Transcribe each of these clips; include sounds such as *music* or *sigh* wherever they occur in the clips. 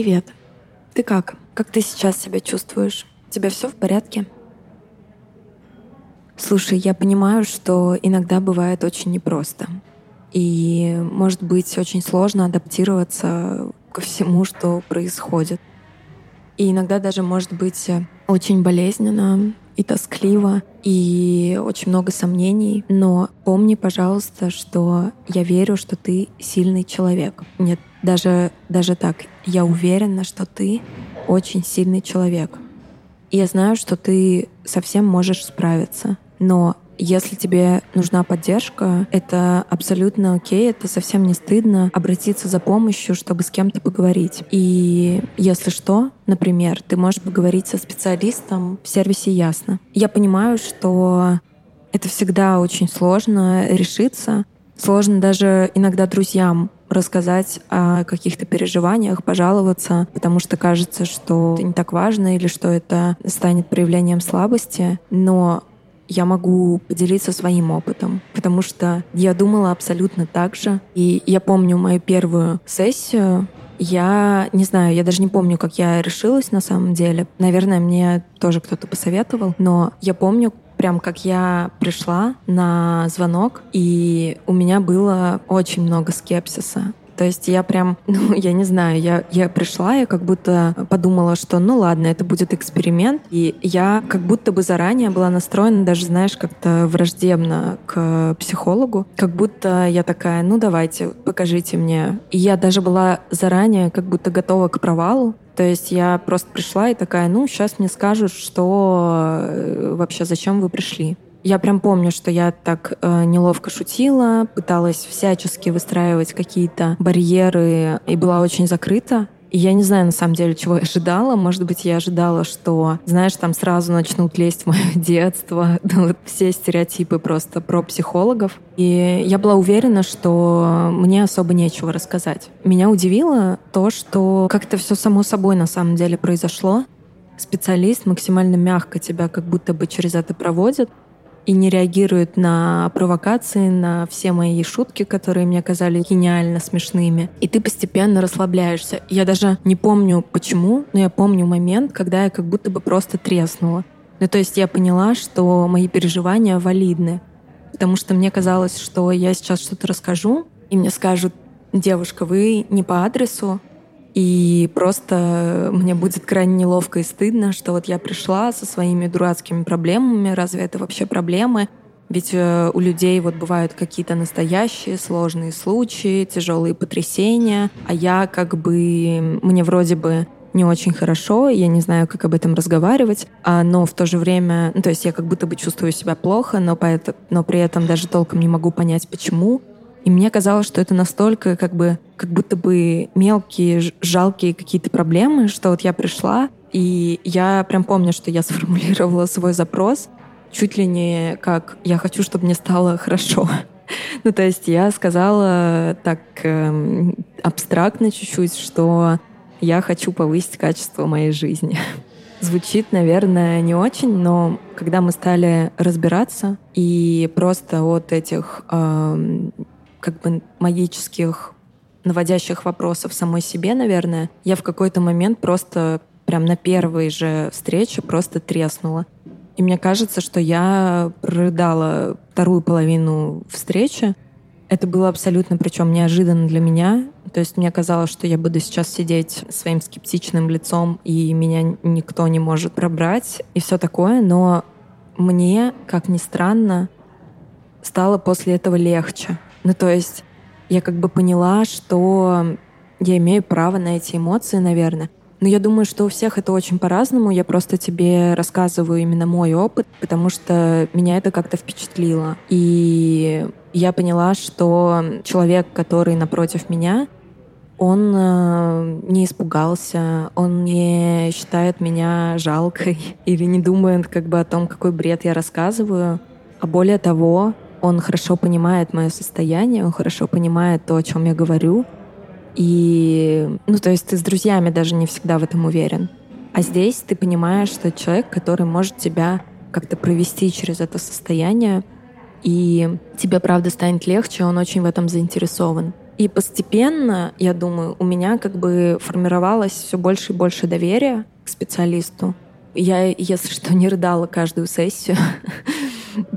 Привет. Ты как? Как ты сейчас себя чувствуешь? Тебя все в порядке? Слушай, я понимаю, что иногда бывает очень непросто. И может быть очень сложно адаптироваться ко всему, что происходит. И иногда даже может быть очень болезненно и тоскливо, и очень много сомнений. Но помни, пожалуйста, что я верю, что ты сильный человек. Нет, даже, даже так, я уверена, что ты очень сильный человек. И я знаю, что ты совсем можешь справиться. Но если тебе нужна поддержка, это абсолютно окей, это совсем не стыдно обратиться за помощью, чтобы с кем-то поговорить. И если что, например, ты можешь поговорить со специалистом в сервисе Ясно. Я понимаю, что это всегда очень сложно решиться. Сложно даже иногда друзьям рассказать о каких-то переживаниях, пожаловаться, потому что кажется, что это не так важно или что это станет проявлением слабости. Но я могу поделиться своим опытом, потому что я думала абсолютно так же. И я помню мою первую сессию, я не знаю, я даже не помню, как я решилась на самом деле. Наверное, мне тоже кто-то посоветовал, но я помню, прям как я пришла на звонок, и у меня было очень много скепсиса. То есть я прям, *laughs* ну, я не знаю, я, я пришла, я как будто подумала, что ну ладно, это будет эксперимент. И я как будто бы заранее была настроена, даже, знаешь, как-то враждебно к психологу. Как будто я такая, ну давайте, покажите мне. И я даже была заранее как будто готова к провалу. То есть я просто пришла и такая, ну, сейчас мне скажут, что э, вообще, зачем вы пришли. Я прям помню, что я так э, неловко шутила, пыталась всячески выстраивать какие-то барьеры и была очень закрыта. И я не знаю, на самом деле, чего я ожидала. Может быть, я ожидала, что, знаешь, там сразу начнут лезть в мое *laughs* детство. *laughs* вот все стереотипы просто про психологов. И я была уверена, что мне особо нечего рассказать. Меня удивило то, что как-то все само собой на самом деле произошло. Специалист максимально мягко тебя как будто бы через это проводит и не реагирует на провокации, на все мои шутки, которые мне казались гениально смешными. И ты постепенно расслабляешься. Я даже не помню почему, но я помню момент, когда я как будто бы просто треснула. Ну, то есть я поняла, что мои переживания валидны. Потому что мне казалось, что я сейчас что-то расскажу, и мне скажут, девушка, вы не по адресу, и просто мне будет крайне неловко и стыдно, что вот я пришла со своими дурацкими проблемами. Разве это вообще проблемы? Ведь э, у людей вот бывают какие-то настоящие сложные случаи, тяжелые потрясения, а я как бы, мне вроде бы не очень хорошо, я не знаю, как об этом разговаривать, а, но в то же время, ну, то есть я как будто бы чувствую себя плохо, но, поэтому, но при этом даже толком не могу понять, почему. И мне казалось, что это настолько как бы, как будто бы мелкие, жалкие какие-то проблемы, что вот я пришла, и я прям помню, что я *laughs* сформулировала свой запрос чуть ли не как «я хочу, чтобы мне стало хорошо». *laughs* Ну, то есть я сказала так э, абстрактно чуть-чуть, что я хочу повысить качество моей жизни. *laughs* Звучит, наверное, не очень, но когда мы стали разбираться и просто от этих э, как бы магических наводящих вопросов самой себе, наверное, я в какой-то момент просто прям на первой же встрече просто треснула. И мне кажется, что я прорыдала вторую половину встречи. Это было абсолютно, причем неожиданно для меня. То есть мне казалось, что я буду сейчас сидеть своим скептичным лицом, и меня никто не может пробрать, и все такое. Но мне, как ни странно, стало после этого легче. Ну, то есть я как бы поняла, что я имею право на эти эмоции, наверное. Но я думаю, что у всех это очень по-разному. Я просто тебе рассказываю именно мой опыт, потому что меня это как-то впечатлило. И я поняла, что человек, который напротив меня, он э, не испугался, он не считает меня жалкой *laughs* или не думает как бы о том, какой бред я рассказываю. А более того, он хорошо понимает мое состояние, он хорошо понимает то, о чем я говорю. И, ну, то есть ты с друзьями даже не всегда в этом уверен. А здесь ты понимаешь, что человек, который может тебя как-то провести через это состояние, и тебе, правда, станет легче, он очень в этом заинтересован. И постепенно, я думаю, у меня как бы формировалось все больше и больше доверия к специалисту. Я, если что, не рыдала каждую сессию. *laughs*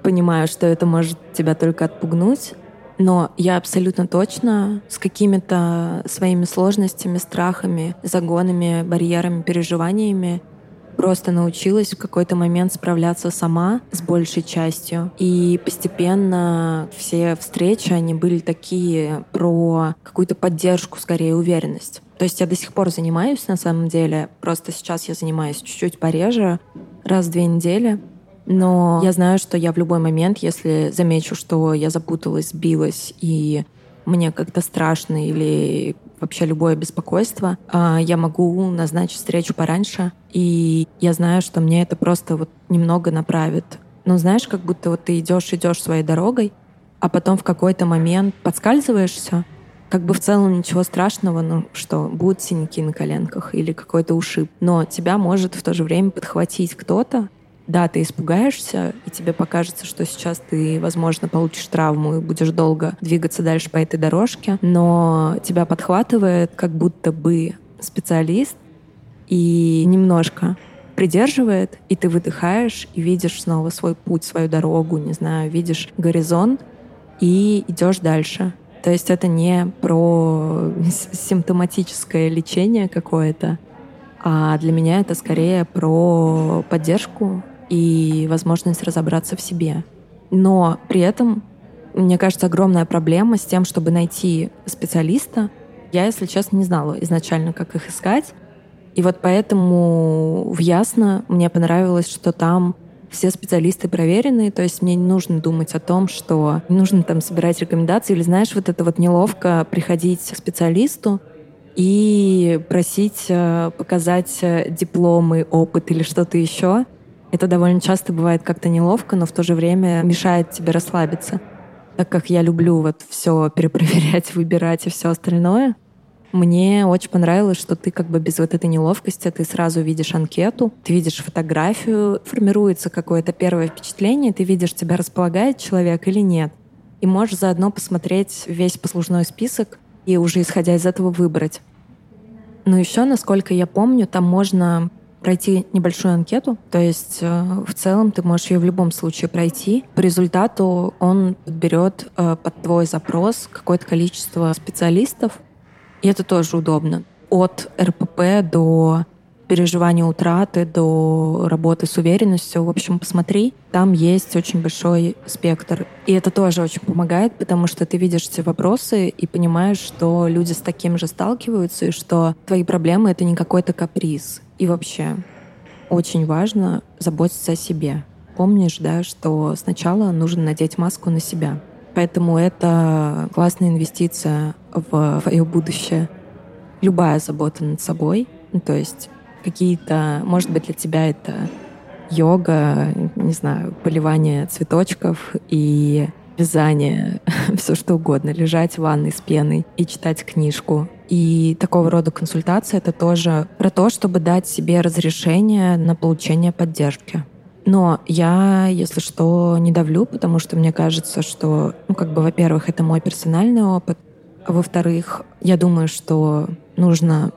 Понимаю, что это может тебя только отпугнуть. Но я абсолютно точно с какими-то своими сложностями, страхами, загонами, барьерами, переживаниями просто научилась в какой-то момент справляться сама с большей частью. И постепенно все встречи, они были такие про какую-то поддержку, скорее, уверенность. То есть я до сих пор занимаюсь на самом деле, просто сейчас я занимаюсь чуть-чуть пореже, раз в две недели. Но я знаю, что я в любой момент, если замечу, что я запуталась, сбилась и мне как-то страшно или вообще любое беспокойство, а, я могу назначить встречу пораньше, и я знаю, что мне это просто вот немного направит. Ну, знаешь, как будто вот ты идешь, идешь своей дорогой, а потом в какой-то момент подскальзываешься, как бы в целом ничего страшного, ну что, будут синяки на коленках или какой-то ушиб. Но тебя может в то же время подхватить кто-то, да, ты испугаешься, и тебе покажется, что сейчас ты, возможно, получишь травму и будешь долго двигаться дальше по этой дорожке, но тебя подхватывает как будто бы специалист и немножко придерживает, и ты выдыхаешь и видишь снова свой путь, свою дорогу, не знаю, видишь горизонт и идешь дальше. То есть это не про *laughs* симптоматическое лечение какое-то, а для меня это скорее про поддержку и возможность разобраться в себе. Но при этом, мне кажется, огромная проблема с тем, чтобы найти специалиста. Я, если честно, не знала изначально, как их искать. И вот поэтому в Ясно мне понравилось, что там все специалисты проверенные, то есть мне не нужно думать о том, что не нужно там собирать рекомендации, или знаешь, вот это вот неловко приходить к специалисту и просить э, показать э, дипломы, опыт или что-то еще. Это довольно часто бывает как-то неловко, но в то же время мешает тебе расслабиться. Так как я люблю вот все перепроверять, *laughs* выбирать и все остальное, мне очень понравилось, что ты как бы без вот этой неловкости, ты сразу видишь анкету, ты видишь фотографию, формируется какое-то первое впечатление, ты видишь, тебя располагает человек или нет. И можешь заодно посмотреть весь послужной список и уже исходя из этого выбрать. Но еще, насколько я помню, там можно пройти небольшую анкету. То есть э, в целом ты можешь ее в любом случае пройти. По результату он подберет э, под твой запрос какое-то количество специалистов. И это тоже удобно. От РПП до переживания утраты до работы с уверенностью. В общем, посмотри, там есть очень большой спектр. И это тоже очень помогает, потому что ты видишь все вопросы и понимаешь, что люди с таким же сталкиваются, и что твои проблемы — это не какой-то каприз. И вообще, очень важно заботиться о себе. Помнишь, да, что сначала нужно надеть маску на себя. Поэтому это классная инвестиция в твое будущее. Любая забота над собой, ну, то есть какие-то, может быть, для тебя это йога, не знаю, поливание цветочков и вязание, *laughs* все что угодно, лежать в ванной с пеной и читать книжку. И такого рода консультация — это тоже про то, чтобы дать себе разрешение на получение поддержки. Но я, если что, не давлю, потому что мне кажется, что, ну, как бы, во-первых, это мой персональный опыт, а во-вторых, я думаю, что нужно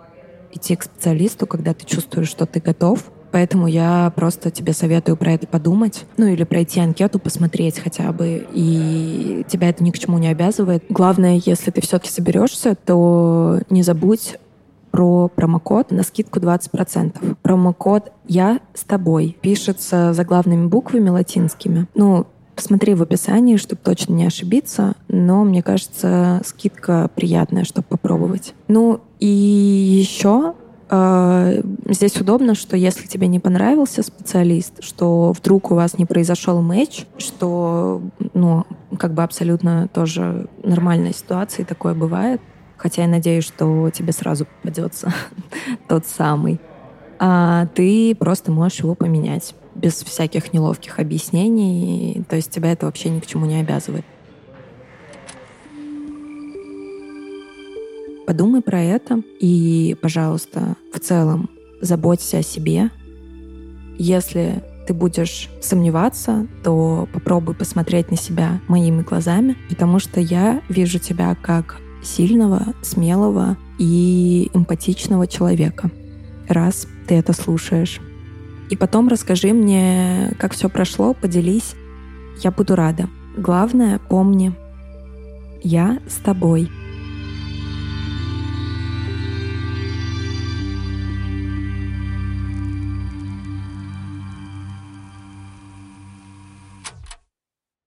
идти к специалисту, когда ты чувствуешь, что ты готов. Поэтому я просто тебе советую про это подумать. Ну или пройти анкету, посмотреть хотя бы. И тебя это ни к чему не обязывает. Главное, если ты все-таки соберешься, то не забудь про промокод на скидку 20%. Промокод «Я с тобой» пишется заглавными буквами латинскими. Ну, Посмотри в описании, чтобы точно не ошибиться, но мне кажется, скидка приятная, чтобы попробовать. Ну и еще здесь удобно, что если тебе не понравился специалист, что вдруг у вас не произошел матч, что, ну, как бы абсолютно тоже нормальная ситуация, и такое бывает. Хотя я надеюсь, что тебе сразу попадется *laughs* тот самый. А ты просто можешь его поменять без всяких неловких объяснений. То есть тебя это вообще ни к чему не обязывает. Подумай про это и, пожалуйста, в целом заботься о себе. Если ты будешь сомневаться, то попробуй посмотреть на себя моими глазами, потому что я вижу тебя как сильного, смелого и эмпатичного человека, раз ты это слушаешь. И потом расскажи мне, как все прошло, поделись. Я буду рада. Главное, помни, я с тобой.